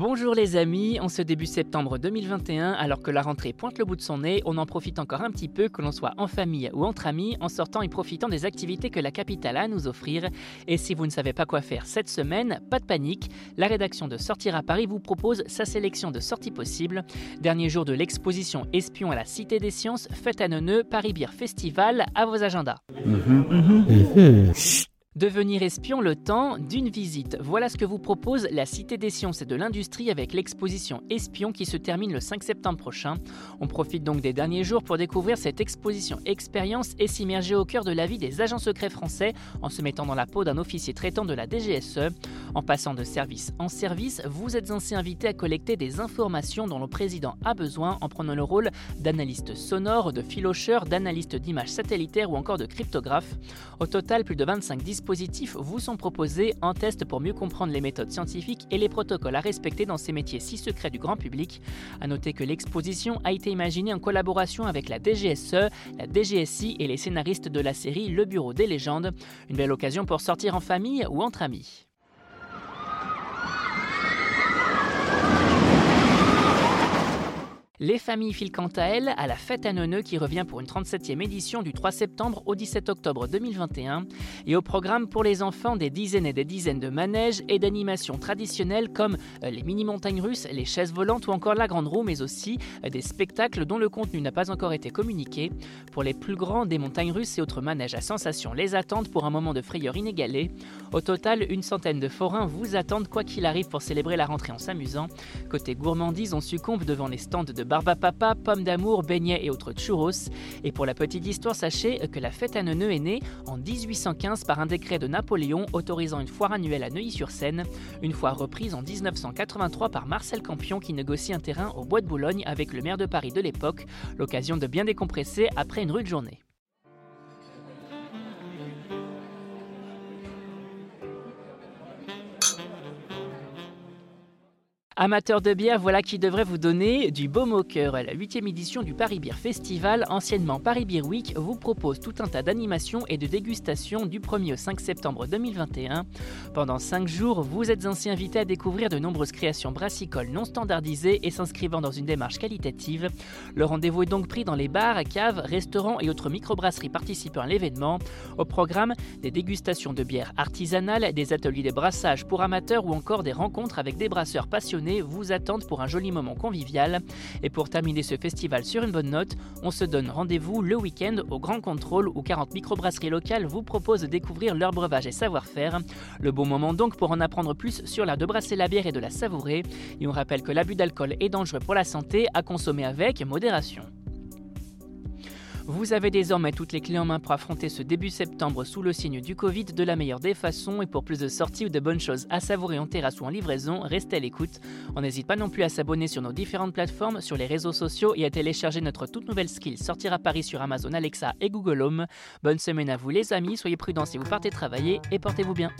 Bonjour les amis, en ce début septembre 2021, alors que la rentrée pointe le bout de son nez, on en profite encore un petit peu, que l'on soit en famille ou entre amis, en sortant et profitant des activités que la capitale a à nous offrir. Et si vous ne savez pas quoi faire cette semaine, pas de panique, la rédaction de Sortir à Paris vous propose sa sélection de sorties possibles. Dernier jour de l'exposition Espion à la Cité des Sciences, fête à Neuneu, Paris Beer Festival, à vos agendas. Devenir espion le temps d'une visite. Voilà ce que vous propose la Cité des Sciences et de l'Industrie avec l'exposition Espion qui se termine le 5 septembre prochain. On profite donc des derniers jours pour découvrir cette exposition expérience et s'immerger au cœur de la vie des agents secrets français en se mettant dans la peau d'un officier traitant de la DGSE. En passant de service en service, vous êtes ainsi invité à collecter des informations dont le président a besoin en prenant le rôle d'analyste sonore, de filocheur, d'analyste d'images satellitaires ou encore de cryptographe. Au total, plus de 25 dispositifs vous sont proposés en test pour mieux comprendre les méthodes scientifiques et les protocoles à respecter dans ces métiers si secrets du grand public. A noter que l'exposition a été imaginée en collaboration avec la DGSE, la DGSI et les scénaristes de la série Le Bureau des légendes. Une belle occasion pour sortir en famille ou entre amis. Les familles filent quant à elles à la fête à Neuneu qui revient pour une 37e édition du 3 septembre au 17 octobre 2021 et au programme pour les enfants des dizaines et des dizaines de manèges et d'animations traditionnelles comme euh, les mini-montagnes russes, les chaises volantes ou encore la grande roue mais aussi euh, des spectacles dont le contenu n'a pas encore été communiqué. Pour les plus grands, des montagnes russes et autres manèges à sensations les attendent pour un moment de frayeur inégalé. Au total, une centaine de forains vous attendent quoi qu'il arrive pour célébrer la rentrée en s'amusant. Côté gourmandise, on succombe devant les stands de barba papa, pommes d'amour, beignets et autres churros. Et pour la petite histoire, sachez que la fête à Neuneu est née en 1815 par un décret de Napoléon autorisant une foire annuelle à Neuilly-sur-Seine, une fois reprise en 1983 par Marcel Campion qui négocie un terrain au Bois de Boulogne avec le maire de Paris de l'époque, l'occasion de bien décompresser après une rude journée. Amateurs de bière, voilà qui devrait vous donner du baume au cœur. La 8 édition du Paris Beer Festival, anciennement Paris Beer Week, vous propose tout un tas d'animations et de dégustations du 1er au 5 septembre 2021. Pendant 5 jours, vous êtes ainsi invité à découvrir de nombreuses créations brassicoles non standardisées et s'inscrivant dans une démarche qualitative. Le rendez-vous est donc pris dans les bars, caves, restaurants et autres microbrasseries participant à l'événement. Au programme, des dégustations de bières artisanales, des ateliers de brassage pour amateurs ou encore des rencontres avec des brasseurs passionnés vous attendent pour un joli moment convivial. Et pour terminer ce festival sur une bonne note, on se donne rendez-vous le week-end au Grand Contrôle où 40 microbrasseries locales vous proposent de découvrir leur breuvage et savoir-faire. Le bon moment donc pour en apprendre plus sur l'art de brasser la bière et de la savourer. Et on rappelle que l'abus d'alcool est dangereux pour la santé à consommer avec modération. Vous avez désormais toutes les clés en main pour affronter ce début septembre sous le signe du Covid de la meilleure des façons et pour plus de sorties ou de bonnes choses à savourer en terrasse ou en livraison, restez à l'écoute. On n'hésite pas non plus à s'abonner sur nos différentes plateformes, sur les réseaux sociaux et à télécharger notre toute nouvelle skill Sortir à Paris sur Amazon Alexa et Google Home. Bonne semaine à vous les amis, soyez prudents si vous partez travailler et portez-vous bien.